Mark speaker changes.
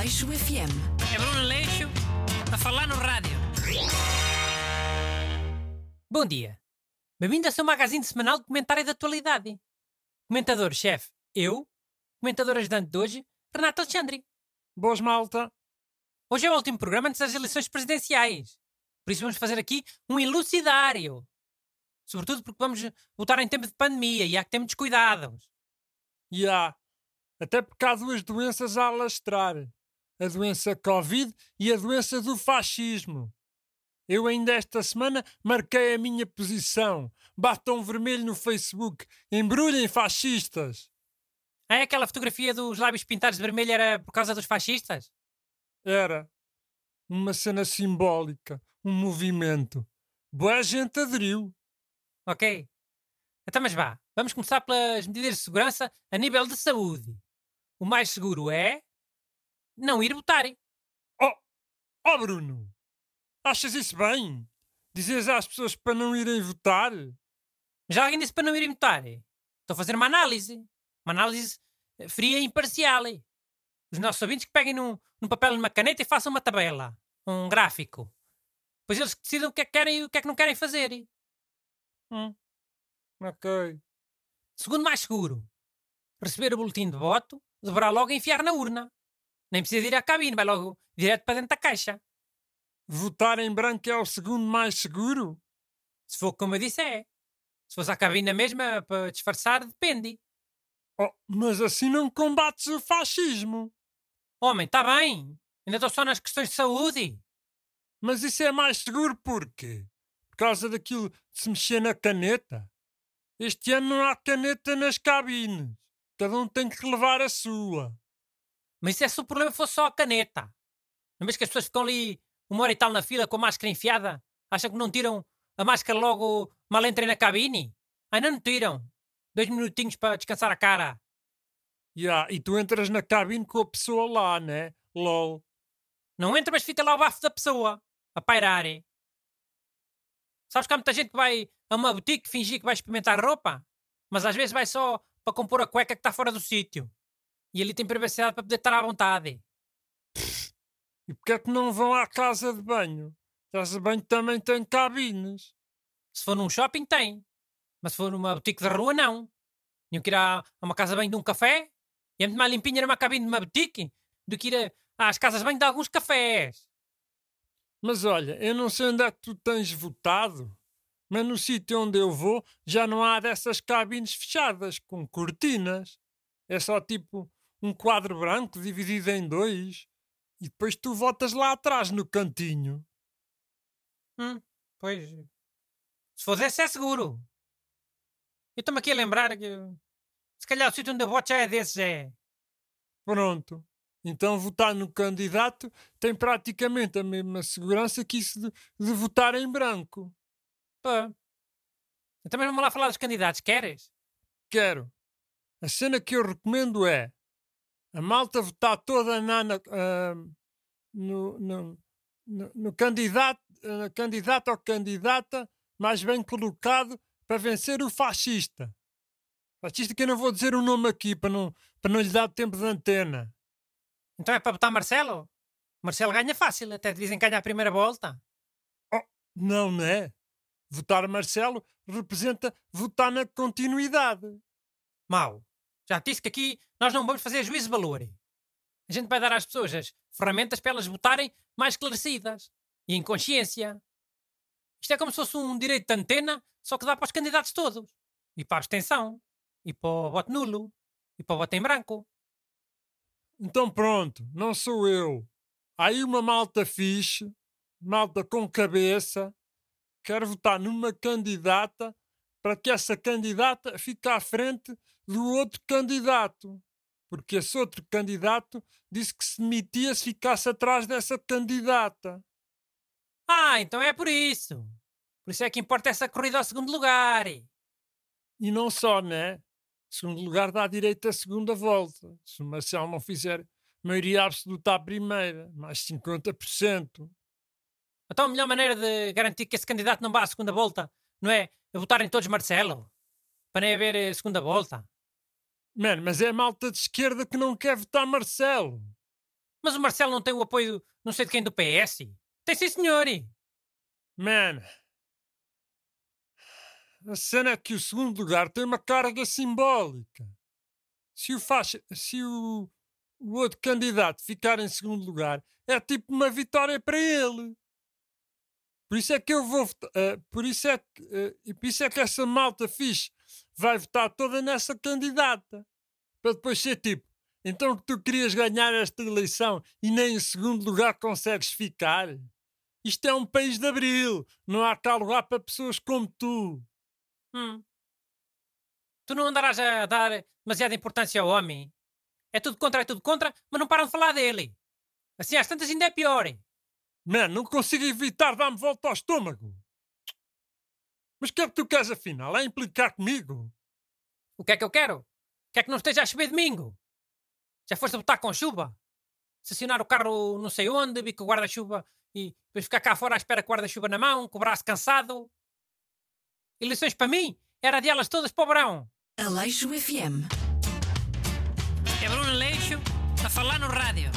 Speaker 1: Aleixo FM.
Speaker 2: É Bruno Leixo a falar no rádio. Bom dia. Bem-vindo ao seu magazine semanal de comentário da atualidade. Comentador-chefe, eu. Comentador ajudante de hoje, Renato Alexandre.
Speaker 3: Boas, malta.
Speaker 2: Hoje é o último programa antes das eleições presidenciais. Por isso vamos fazer aqui um elucidário. Sobretudo porque vamos votar em tempo de pandemia e há que ter muitos cuidados.
Speaker 3: E há. Até porque há duas doenças a alastrar. A doença Covid e a doença do fascismo. Eu ainda esta semana marquei a minha posição. Batom vermelho no Facebook. Embrulhem fascistas.
Speaker 2: Ah, é aquela fotografia dos lábios pintados de vermelho era por causa dos fascistas?
Speaker 3: Era. Uma cena simbólica. Um movimento. Boa gente aderiu.
Speaker 2: Ok. Então, mas vá. Vamos começar pelas medidas de segurança a nível de saúde. O mais seguro é não ir votarem.
Speaker 3: Oh, oh Bruno, achas isso bem? Dizes às pessoas para não irem votar?
Speaker 2: Já alguém disse para não irem votar? Estou a fazer uma análise. Uma análise eh, fria e imparcial. Os nossos ouvintes que peguem num, num papel e numa caneta e façam uma tabela, um gráfico. Depois eles decidam o que é que querem e o que é que não querem fazer.
Speaker 3: Hum, ok.
Speaker 2: Segundo mais seguro, receber o boletim de voto, deverá logo enfiar na urna. Nem precisa ir à cabine, vai logo direto para dentro da caixa.
Speaker 3: Votar em branco é o segundo mais seguro?
Speaker 2: Se for como eu disse, é. Se fosse à cabine mesma para disfarçar, depende.
Speaker 3: Oh, mas assim não combates o fascismo.
Speaker 2: Homem, está bem. Ainda estou só nas questões de saúde.
Speaker 3: Mas isso é mais seguro porquê? Por causa daquilo de se mexer na caneta? Este ano não há caneta nas cabines. Cada um tem que levar a sua.
Speaker 2: Mas isso é se o problema fosse só a caneta. Não vês que as pessoas ficam ali uma hora e tal na fila com a máscara enfiada? Acham que não tiram a máscara logo mal entrem na cabine? Ainda não tiram. Dois minutinhos para descansar a cara.
Speaker 3: Yeah, e tu entras na cabine com a pessoa lá, né? LOL.
Speaker 2: Não entra, mas fica lá o bafo da pessoa. A pairar. Sabes que há muita gente que vai a uma boutique fingir que vai experimentar roupa? Mas às vezes vai só para compor a cueca que está fora do sítio. E ali tem privacidade para poder estar à vontade.
Speaker 3: E porquê é que não vão à casa de banho? A casa de banho também tem cabines.
Speaker 2: Se for num shopping, tem. Mas se for numa boutique de rua, não. Tinham que ir a uma casa de banho de um café. E é muito mais limpinha numa cabine de uma boutique do que ir a, às casas de banho de alguns cafés.
Speaker 3: Mas olha, eu não sei onde é que tu tens votado, mas no sítio onde eu vou já não há dessas cabines fechadas, com cortinas. É só tipo um quadro branco dividido em dois. E depois tu votas lá atrás no cantinho.
Speaker 2: Hum, pois. Se for desse é seguro. Eu estou-me aqui a lembrar que. Se calhar o sítio onde eu voto já é desses, é.
Speaker 3: Pronto. Então votar no candidato tem praticamente a mesma segurança que isso de, de votar em branco.
Speaker 2: Pá. Então mas vamos lá falar dos candidatos, queres?
Speaker 3: Quero. A cena que eu recomendo é a malta votar toda na, na, uh, no, no, no, no, candidato, uh, candidato ou candidata mais bem colocado para vencer o fascista. Fascista que eu não vou dizer o nome aqui para não, para não lhe dar tempo de antena.
Speaker 2: Então é para votar Marcelo? Marcelo ganha fácil, até dizem que ganha a primeira volta.
Speaker 3: Oh, não, não é? Votar Marcelo representa votar na continuidade.
Speaker 2: Mau. Já disse que aqui nós não vamos fazer juízo de valor. A gente vai dar às pessoas as ferramentas para elas votarem mais esclarecidas e em consciência. Isto é como se fosse um direito de antena, só que dá para os candidatos todos. E para a abstenção. E para o voto nulo. E para o voto em branco.
Speaker 3: Então pronto, não sou eu. Há aí uma malta fixe, malta com cabeça, quer votar numa candidata para que essa candidata fique à frente do outro candidato. Porque esse outro candidato disse que se demitia se ficasse atrás dessa candidata.
Speaker 2: Ah, então é por isso. Por isso é que importa essa corrida ao segundo lugar.
Speaker 3: E não só, né? Segundo lugar dá direito à segunda volta. Se o Marcelo não fizer maioria absoluta à primeira, mais 50%.
Speaker 2: Então a melhor maneira de garantir que esse candidato não vá à segunda volta não é votarem todos Marcelo? Para nem haver eh, segunda volta?
Speaker 3: Mano, mas é a malta de esquerda que não quer votar Marcelo.
Speaker 2: Mas o Marcelo não tem o apoio não sei de quem do PS? Tem sim, senhor.
Speaker 3: Man, a cena é que o segundo lugar tem uma carga simbólica. Se o, faz, se o, o outro candidato ficar em segundo lugar, é tipo uma vitória para ele. Por isso é que eu vou votar. Uh, por, isso é que, uh, por isso é que essa malta fixe vai votar toda nessa candidata. Para depois ser tipo, então que tu querias ganhar esta eleição e nem em segundo lugar consegues ficar? Isto é um país de abril. Não há cá lugar para pessoas como tu.
Speaker 2: Hum. Tu não andarás a dar demasiada importância ao homem? É tudo contra, é tudo contra, mas não param de falar dele. Assim às tantas ainda é pior.
Speaker 3: Man, não consigo evitar dar-me volta ao estômago. Mas o que é que tu queres afinal? É implicar comigo?
Speaker 2: O que é que eu quero? Quer que não esteja a chover domingo? Já foste a botar com chuva? Estacionar o carro não sei onde, vi que o guarda-chuva e depois ficar cá fora à espera com o guarda-chuva na mão, com o braço cansado. Eleições para mim era adiá-las todas para o verão.
Speaker 1: Aleixo FM.
Speaker 2: É Bruno Aleixo a falar no rádio.